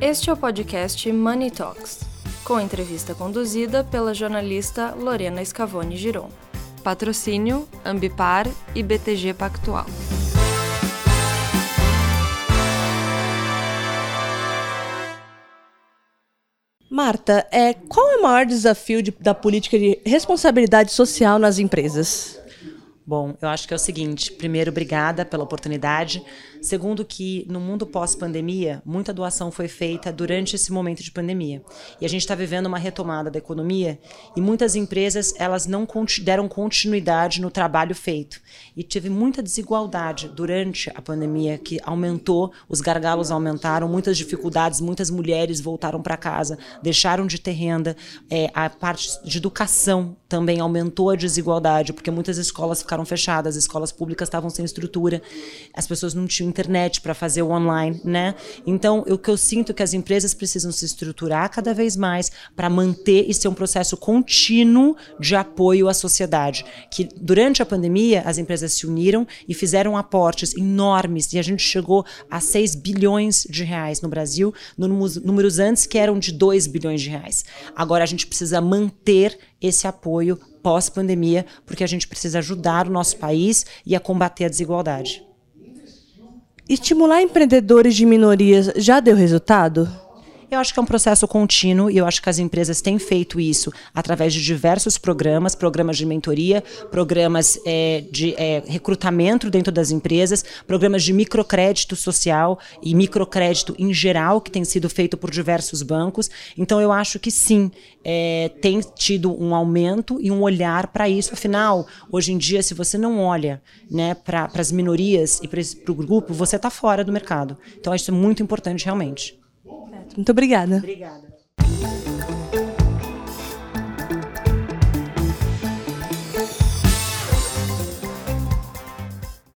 Este é o podcast Money Talks, com entrevista conduzida pela jornalista Lorena Scavone Giron. Patrocínio Ambipar e BTG Pactual. Marta, é, qual é o maior desafio de, da política de responsabilidade social nas empresas? Bom, eu acho que é o seguinte: primeiro, obrigada pela oportunidade. Segundo, que no mundo pós-pandemia, muita doação foi feita durante esse momento de pandemia. E a gente está vivendo uma retomada da economia e muitas empresas elas não deram continuidade no trabalho feito. E teve muita desigualdade durante a pandemia, que aumentou, os gargalos aumentaram, muitas dificuldades, muitas mulheres voltaram para casa, deixaram de ter renda. É, a parte de educação também aumentou a desigualdade, porque muitas escolas ficaram fechadas, as escolas públicas estavam sem estrutura, as pessoas não tinham internet para fazer o online, né? Então, o que eu sinto é que as empresas precisam se estruturar cada vez mais para manter e ser um processo contínuo de apoio à sociedade. Que durante a pandemia, as empresas se uniram e fizeram aportes enormes e a gente chegou a 6 bilhões de reais no Brasil, números antes que eram de 2 bilhões de reais. Agora a gente precisa manter esse apoio pós-pandemia, porque a gente precisa ajudar o nosso país e a combater a desigualdade. Estimular empreendedores de minorias já deu resultado? Eu acho que é um processo contínuo e eu acho que as empresas têm feito isso através de diversos programas, programas de mentoria, programas é, de é, recrutamento dentro das empresas, programas de microcrédito social e microcrédito em geral que tem sido feito por diversos bancos. Então eu acho que sim, é, tem tido um aumento e um olhar para isso. Afinal, hoje em dia, se você não olha né, para as minorias e para o grupo, você está fora do mercado. Então isso é muito importante realmente. Muito obrigada. Obrigada.